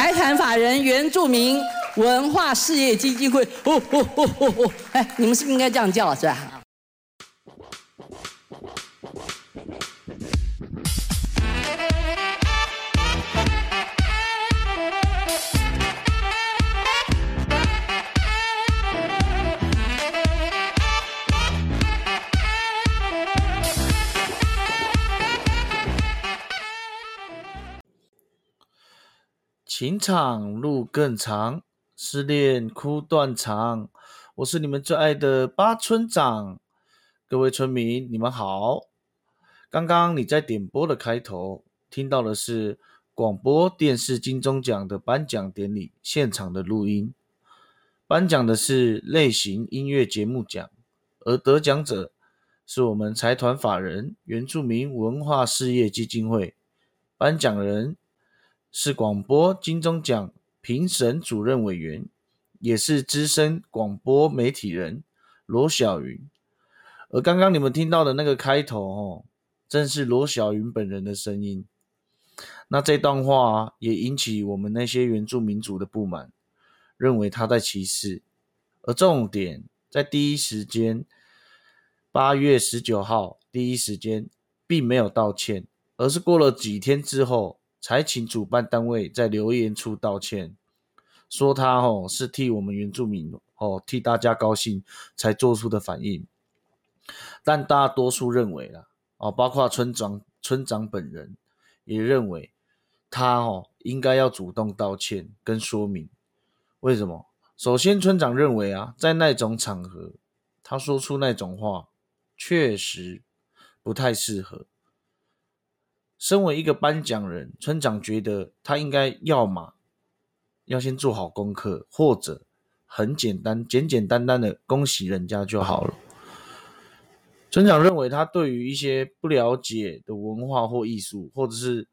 财产法人原住民文化事业基金会。哦哦哦哦哦！哎，你们是不是应该这样叫是吧？情场路更长，失恋哭断肠。我是你们最爱的八村长，各位村民，你们好。刚刚你在点播的开头听到的是广播电视金钟奖的颁奖典礼现场的录音，颁奖的是类型音乐节目奖，而得奖者是我们财团法人原住民文化事业基金会，颁奖人。是广播金钟奖评审主任委员，也是资深广播媒体人罗小云。而刚刚你们听到的那个开头，哦，正是罗小云本人的声音。那这段话也引起我们那些原住民族的不满，认为他在歧视。而重点在第一时间，八月十九号第一时间并没有道歉，而是过了几天之后。才请主办单位在留言处道歉，说他哦是替我们原住民哦替大家高兴才做出的反应，但大多数认为啦哦，包括村长村长本人也认为他哦应该要主动道歉跟说明为什么？首先村长认为啊，在那种场合他说出那种话确实不太适合。身为一个颁奖人，村长觉得他应该要么要先做好功课，或者很简单、简简单单的恭喜人家就好了。村长认为他对于一些不了解的文化或艺术，或者是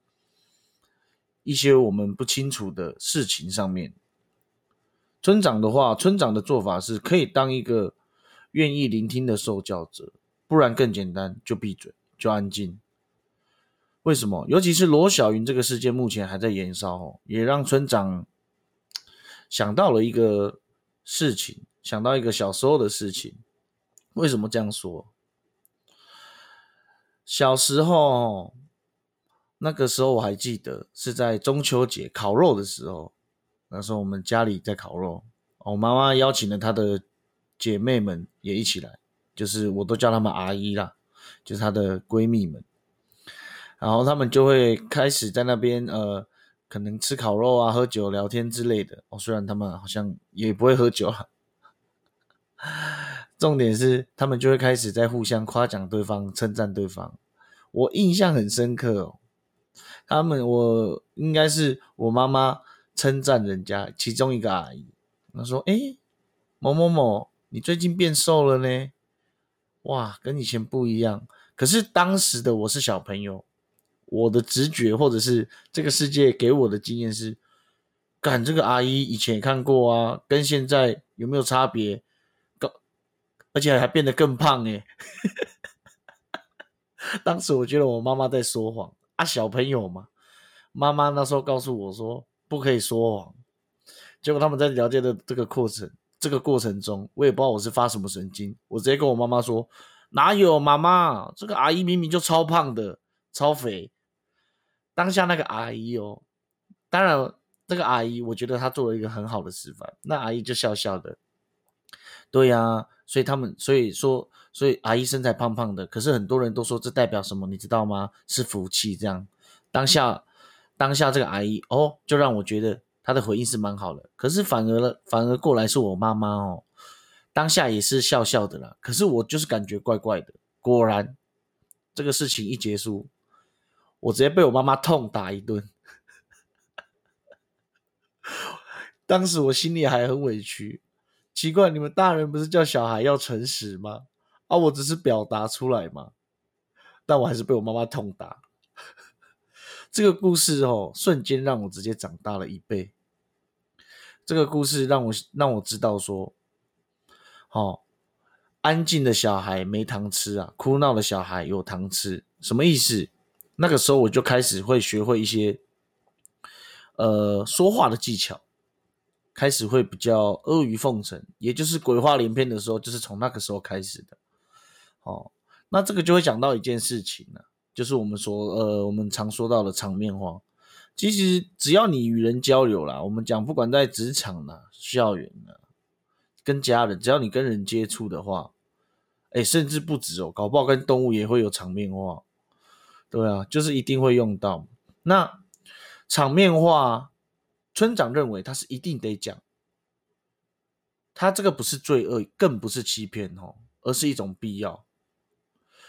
一些我们不清楚的事情上面，村长的话，村长的做法是可以当一个愿意聆听的受教者，不然更简单，就闭嘴，就安静。为什么？尤其是罗小云这个事件，目前还在延烧，也让村长想到了一个事情，想到一个小时候的事情。为什么这样说？小时候，那个时候我还记得是在中秋节烤肉的时候，那时候我们家里在烤肉，我妈妈邀请了她的姐妹们也一起来，就是我都叫她们阿姨啦，就是她的闺蜜们。然后他们就会开始在那边呃，可能吃烤肉啊、喝酒、聊天之类的。哦，虽然他们好像也不会喝酒了，重点是他们就会开始在互相夸奖对方、称赞对方。我印象很深刻哦，他们我应该是我妈妈称赞人家其中一个阿姨，她说：“哎，某某某，你最近变瘦了呢，哇，跟以前不一样。”可是当时的我是小朋友。我的直觉，或者是这个世界给我的经验是，感这个阿姨以前也看过啊，跟现在有没有差别？更而且还变得更胖哎！当时我觉得我妈妈在说谎啊，小朋友嘛，妈妈那时候告诉我说不可以说谎。结果他们在了解的这个过程，这个过程中，我也不知道我是发什么神经，我直接跟我妈妈说：哪有妈妈，这个阿姨明明就超胖的，超肥。当下那个阿姨哦，当然这个阿姨，我觉得她做了一个很好的示范。那阿姨就笑笑的，对呀，所以他们所以说，所以阿姨身材胖胖的，可是很多人都说这代表什么，你知道吗？是福气。这样当下当下这个阿姨哦，就让我觉得她的回应是蛮好的。可是反而了，反而过来是我妈妈哦，当下也是笑笑的啦。可是我就是感觉怪怪的。果然这个事情一结束。我直接被我妈妈痛打一顿，当时我心里还很委屈。奇怪，你们大人不是叫小孩要诚实吗？啊，我只是表达出来嘛。但我还是被我妈妈痛打。这个故事哦，瞬间让我直接长大了一倍。这个故事让我让我知道说，哦，安静的小孩没糖吃啊，哭闹的小孩有糖吃，什么意思？那个时候我就开始会学会一些，呃说话的技巧开始会比较阿谀奉承，也就是鬼话连篇的时候，就是从那个时候开始的。哦，那这个就会讲到一件事情了，就是我们说呃我们常说到的场面话。其实只要你与人交流啦，我们讲不管在职场呢、校园呢，跟家人，只要你跟人接触的话，哎，甚至不止哦，搞不好跟动物也会有场面话。对啊，就是一定会用到。那场面话，村长认为他是一定得讲，他这个不是罪恶，更不是欺骗哦，而是一种必要。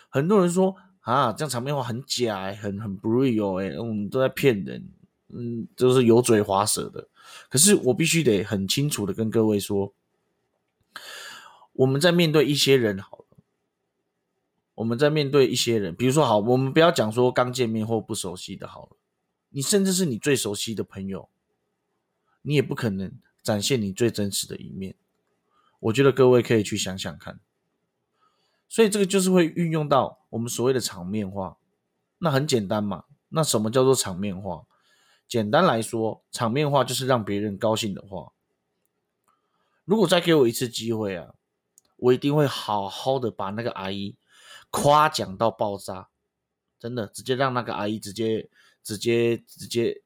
很多人说啊，这样场面话很假哎，很很不 real 哎，我们都在骗人。嗯，都是油嘴滑舌的。可是我必须得很清楚的跟各位说，我们在面对一些人好了，我们在面对一些人，比如说好，我们不要讲说刚见面或不熟悉的好了，你甚至是你最熟悉的朋友，你也不可能展现你最真实的一面。我觉得各位可以去想想看。所以这个就是会运用到我们所谓的场面话。那很简单嘛，那什么叫做场面话？简单来说，场面话就是让别人高兴的话。如果再给我一次机会啊，我一定会好好的把那个阿姨夸奖到爆炸，真的，直接让那个阿姨直接、直接、直接。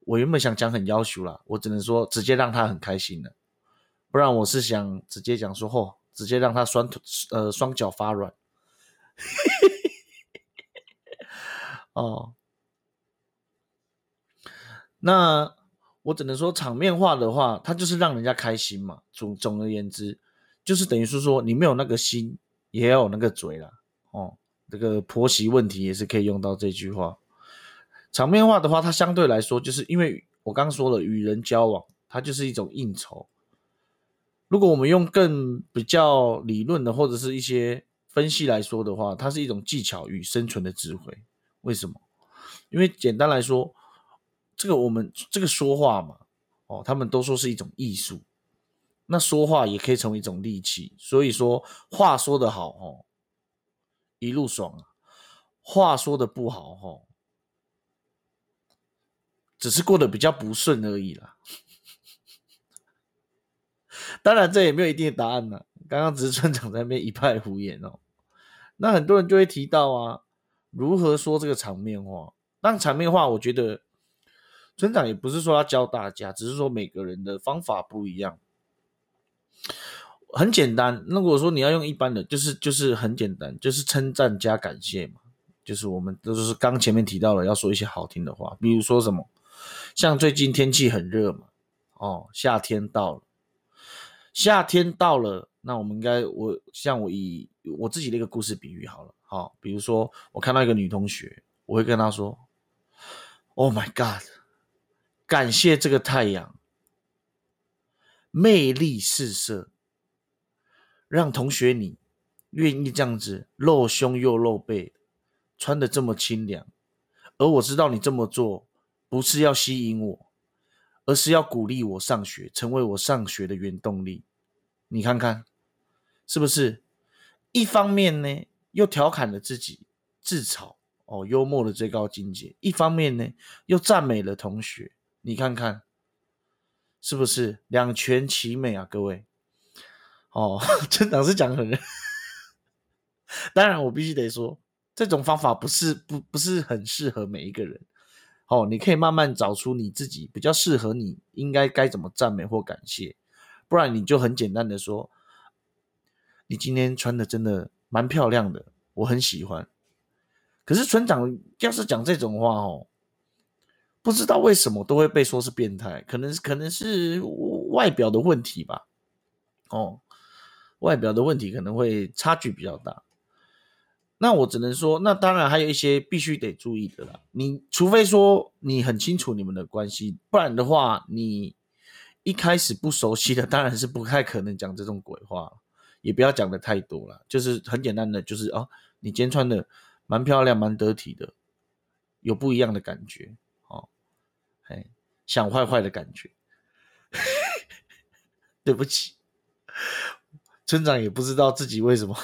我原本想讲很要求啦，我只能说直接让她很开心了，不然我是想直接讲说，嚯，直接让她双腿呃双脚发软。哦。那我只能说，场面话的话，它就是让人家开心嘛。总总而言之，就是等于是说，你没有那个心，也有那个嘴啦。哦，这个婆媳问题也是可以用到这句话。场面话的话，它相对来说，就是因为我刚刚说了，与人交往，它就是一种应酬。如果我们用更比较理论的或者是一些分析来说的话，它是一种技巧与生存的智慧。为什么？因为简单来说。这个我们这个说话嘛，哦，他们都说是一种艺术，那说话也可以成为一种利器。所以说话说得好，哦，一路爽；话说的不好，哦，只是过得比较不顺而已啦。当然，这也没有一定的答案呢。刚刚只是村长在那边一派胡言哦。那很多人就会提到啊，如何说这个场面话？但场面话，我觉得。村长也不是说要教大家，只是说每个人的方法不一样。很简单，如果说你要用一般的，就是就是很简单，就是称赞加感谢嘛。就是我们都是刚前面提到了，要说一些好听的话，比如说什么，像最近天气很热嘛，哦，夏天到了，夏天到了，那我们应该我像我以我自己的一个故事比喻好了，好，比如说我看到一个女同学，我会跟她说：“Oh my God。”感谢这个太阳，魅力四射，让同学你愿意这样子露胸又露背，穿的这么清凉。而我知道你这么做不是要吸引我，而是要鼓励我上学，成为我上学的原动力。你看看，是不是？一方面呢，又调侃了自己自嘲哦，幽默的最高境界；一方面呢，又赞美了同学。你看看，是不是两全其美啊？各位，哦，村长是讲很，当然我必须得说，这种方法不是不不是很适合每一个人。哦，你可以慢慢找出你自己比较适合你应该该怎么赞美或感谢，不然你就很简单的说，你今天穿的真的蛮漂亮的，我很喜欢。可是村长要是讲这种话哦。不知道为什么都会被说是变态，可能可能是外表的问题吧。哦，外表的问题可能会差距比较大。那我只能说，那当然还有一些必须得注意的啦。你除非说你很清楚你们的关系，不然的话，你一开始不熟悉的，当然是不太可能讲这种鬼话。也不要讲的太多了，就是很简单的，就是哦，你今天穿的蛮漂亮、蛮得体的，有不一样的感觉。哦哎，想坏坏的感觉，对不起，村长也不知道自己为什么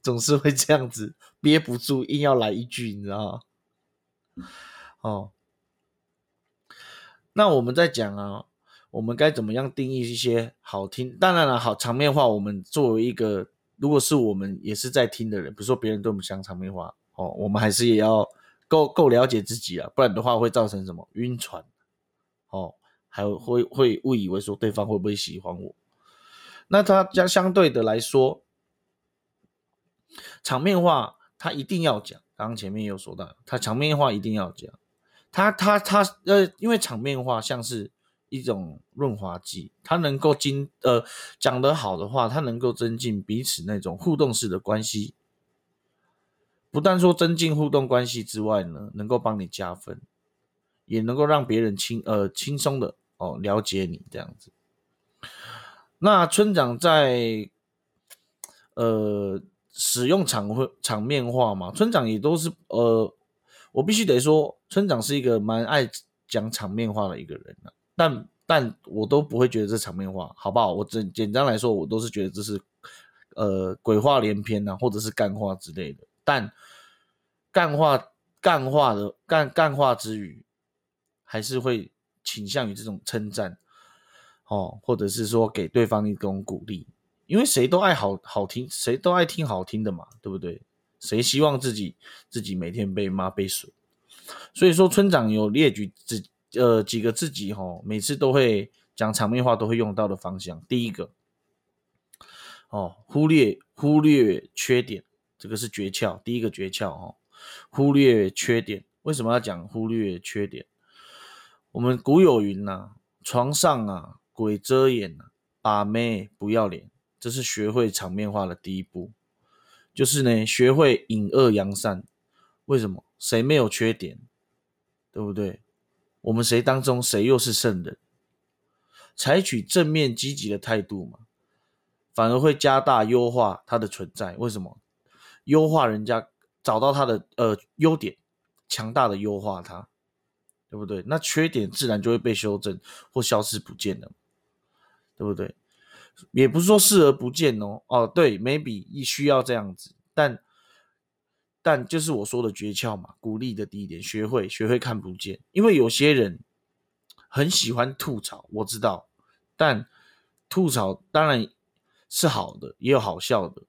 总是会这样子憋不住，硬要来一句，你知道吗？哦，那我们在讲啊，我们该怎么样定义一些好听？当然了，好场面话，我们作为一个，如果是我们也是在听的人，比如说别人对我们讲场面话，哦，我们还是也要够够了解自己啊，不然的话会造成什么晕船，哦，还会会误以为说对方会不会喜欢我。那他将相对的来说，场面话他一定要讲。刚刚前面有说到，他场面话一定要讲。他他他呃，因为场面话像是一种润滑剂，它能够经呃讲得好的话，它能够增进彼此那种互动式的关系。不但说增进互动关系之外呢，能够帮你加分，也能够让别人轻呃轻松的哦了解你这样子。那村长在呃使用场会场面话嘛？村长也都是呃，我必须得说，村长是一个蛮爱讲场面话的一个人啊。但但我都不会觉得这场面话好不好？我简简单来说，我都是觉得这是呃鬼话连篇呐，或者是干话之类的。但干话干话的干干话之余，还是会倾向于这种称赞。哦，或者是说给对方一种鼓励，因为谁都爱好好听，谁都爱听好听的嘛，对不对？谁希望自己自己每天被骂被损？所以说村长有列举自呃几个自己哈，每次都会讲场面话都会用到的方向。第一个，哦，忽略忽略缺点，这个是诀窍。第一个诀窍哦，忽略缺点。为什么要讲忽略缺点？我们古有云呐，床上啊。鬼遮眼把妹不要脸，这是学会场面化的第一步。就是呢，学会隐恶扬善。为什么？谁没有缺点？对不对？我们谁当中谁又是圣人？采取正面积极的态度嘛，反而会加大优化它的存在。为什么？优化人家，找到他的呃优点，强大的优化它，对不对？那缺点自然就会被修正或消失不见了。对不对？也不是说视而不见哦。哦，对，maybe 一需要这样子，但但就是我说的诀窍嘛，鼓励的第一点，学会学会看不见。因为有些人很喜欢吐槽，我知道，但吐槽当然是好的，也有好笑的，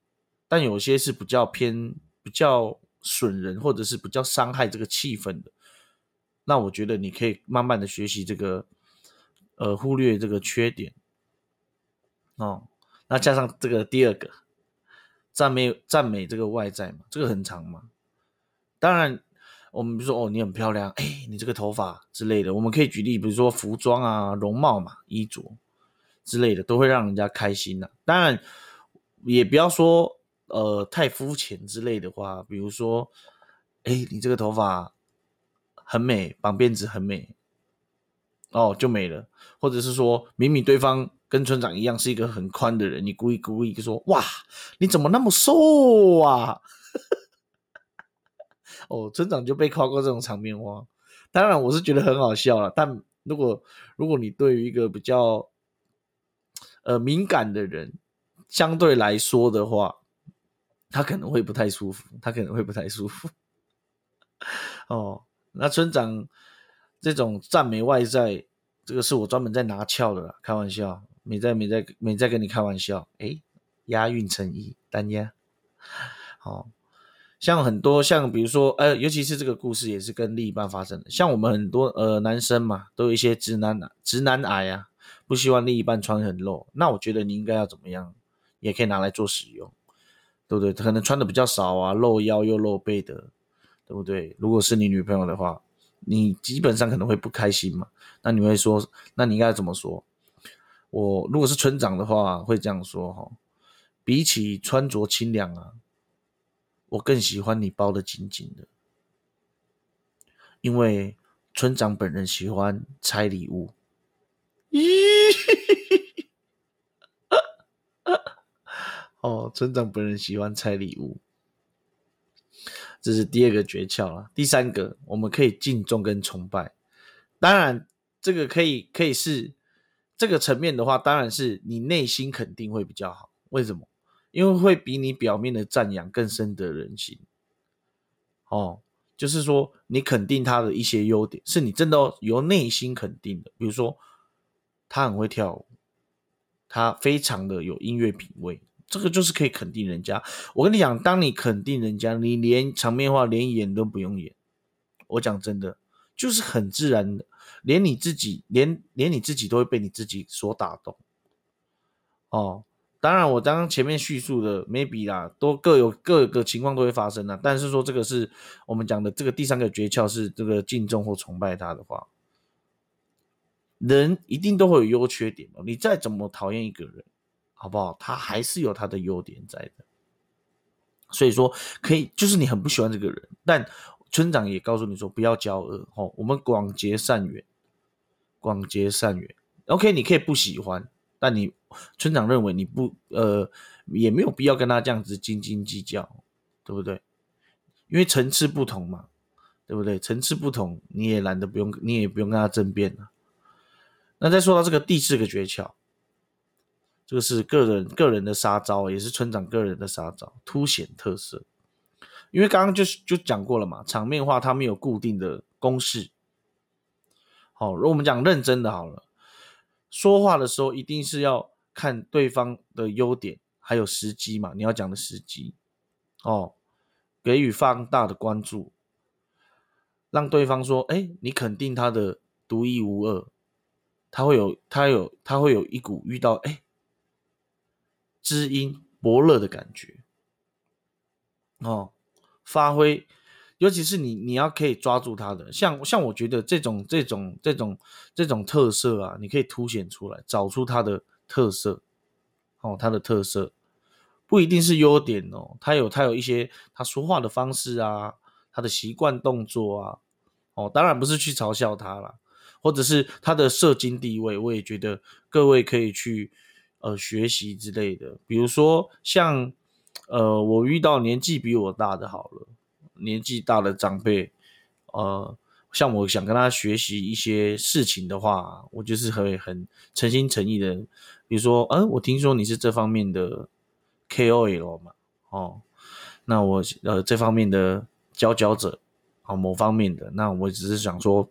但有些是比较偏比较损人，或者是比较伤害这个气氛的。那我觉得你可以慢慢的学习这个，呃，忽略这个缺点。哦，那加上这个第二个赞美赞美这个外在嘛，这个很长嘛。当然，我们比如说哦，你很漂亮，哎，你这个头发之类的，我们可以举例，比如说服装啊、容貌嘛、衣着之类的，都会让人家开心的。当然，也不要说呃太肤浅之类的话，比如说，哎，你这个头发很美，绑辫子很美，哦，就没了。或者是说明明对方。跟村长一样是一个很宽的人，你故意故意就说哇，你怎么那么瘦啊？哦，村长就被夸过这种场面话，当然我是觉得很好笑了。但如果如果你对于一个比较呃敏感的人，相对来说的话，他可能会不太舒服，他可能会不太舒服。哦，那村长这种赞美外在，这个是我专门在拿翘的，开玩笑。没在没在没在跟你开玩笑，哎，押韵成一单押，好像很多像比如说，呃，尤其是这个故事也是跟另一半发生的。像我们很多呃男生嘛，都有一些直男直男癌啊，不希望另一半穿很露。那我觉得你应该要怎么样，也可以拿来做使用，对不对？可能穿的比较少啊，露腰又露背的，对不对？如果是你女朋友的话，你基本上可能会不开心嘛。那你会说，那你应该怎么说？我如果是村长的话，会这样说哈：比起穿着清凉啊，我更喜欢你包的紧紧的，因为村长本人喜欢拆礼物。咦，哦，村长本人喜欢拆礼物，这是第二个诀窍了。第三个，我们可以敬重跟崇拜，当然这个可以可以是。这个层面的话，当然是你内心肯定会比较好。为什么？因为会比你表面的赞扬更深得人心。哦，就是说你肯定他的一些优点，是你真的由内心肯定的。比如说，他很会跳舞，他非常的有音乐品味，这个就是可以肯定人家。我跟你讲，当你肯定人家，你连场面话连演都不用演。我讲真的，就是很自然的，连你自己，连连你自己都会被你自己所打动。哦。当然，我刚刚前面叙述的 maybe 啦，都各有各个情况都会发生的。但是说这个是我们讲的这个第三个诀窍是这个敬重或崇拜他的话，人一定都会有优缺点你再怎么讨厌一个人，好不好？他还是有他的优点在的。所以说可以，就是你很不喜欢这个人，但村长也告诉你说不要骄傲哦，我们广结善缘，广结善缘。OK，你可以不喜欢。但你村长认为你不呃也没有必要跟他这样子斤斤计较，对不对？因为层次不同嘛，对不对？层次不同，你也懒得不用，你也不用跟他争辩了。那再说到这个第四个诀窍，这个是个人个人的杀招，也是村长个人的杀招，凸显特色。因为刚刚就是就讲过了嘛，场面话它没有固定的公式。好，如果我们讲认真的好了。说话的时候一定是要看对方的优点，还有时机嘛？你要讲的时机哦，给予放大的关注，让对方说：“哎，你肯定他的独一无二，他会有他有他会有一股遇到哎知音伯乐的感觉哦，发挥。”尤其是你，你要可以抓住他的，像像我觉得这种这种这种这种特色啊，你可以凸显出来，找出他的特色，哦，他的特色不一定是优点哦，他有他有一些他说话的方式啊，他的习惯动作啊，哦，当然不是去嘲笑他了，或者是他的社经地位，我也觉得各位可以去呃学习之类的，比如说像呃我遇到年纪比我大的，好了。年纪大的长辈，呃，像我想跟他学习一些事情的话，我就是会很诚心诚意的。比如说，嗯，我听说你是这方面的 KOL 嘛，哦，那我呃这方面的佼佼者，啊，某方面的，那我只是想说，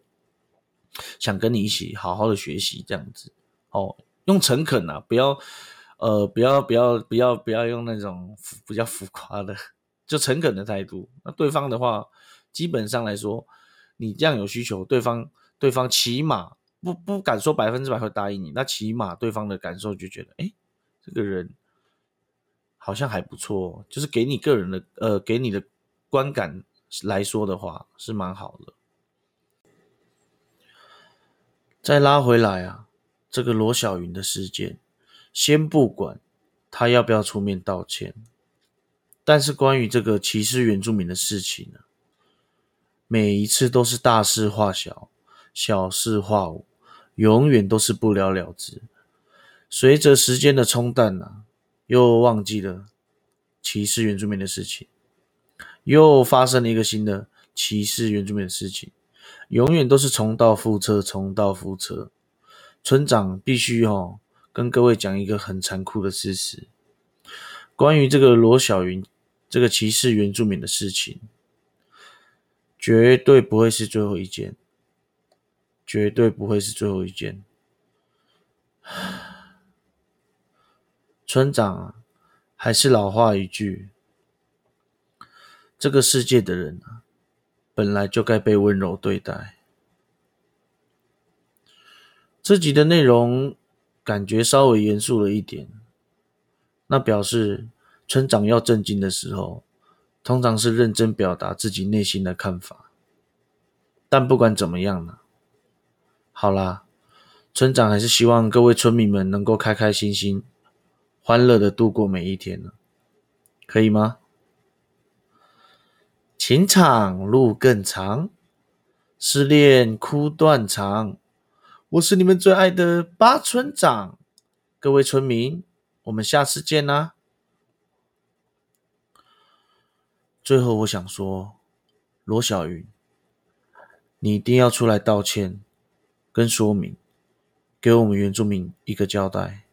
想跟你一起好好的学习这样子，哦，用诚恳啊，不要，呃，不要不要不要不要用那种比较浮夸的。就诚恳的态度，那对方的话，基本上来说，你这样有需求，对方对方起码不不敢说百分之百会答应你，那起码对方的感受就觉得，哎，这个人好像还不错，就是给你个人的呃给你的观感来说的话是蛮好的。再拉回来啊，这个罗小云的事件，先不管他要不要出面道歉。但是关于这个歧视原住民的事情呢，每一次都是大事化小，小事化无，永远都是不了了之。随着时间的冲淡呢，又忘记了歧视原住民的事情，又发生了一个新的歧视原住民的事情，永远都是重蹈覆辙，重蹈覆辙。村长必须哦，跟各位讲一个很残酷的事实，关于这个罗小云。这个歧视原住民的事情，绝对不会是最后一件，绝对不会是最后一件。村长啊，还是老话一句，这个世界的人啊，本来就该被温柔对待。这集的内容感觉稍微严肃了一点，那表示。村长要震惊的时候，通常是认真表达自己内心的看法。但不管怎么样呢，好啦，村长还是希望各位村民们能够开开心心、欢乐的度过每一天呢，可以吗？情场路更长，失恋哭断肠。我是你们最爱的八村长，各位村民，我们下次见啦！最后，我想说，罗小云，你一定要出来道歉，跟说明，给我们原住民一个交代。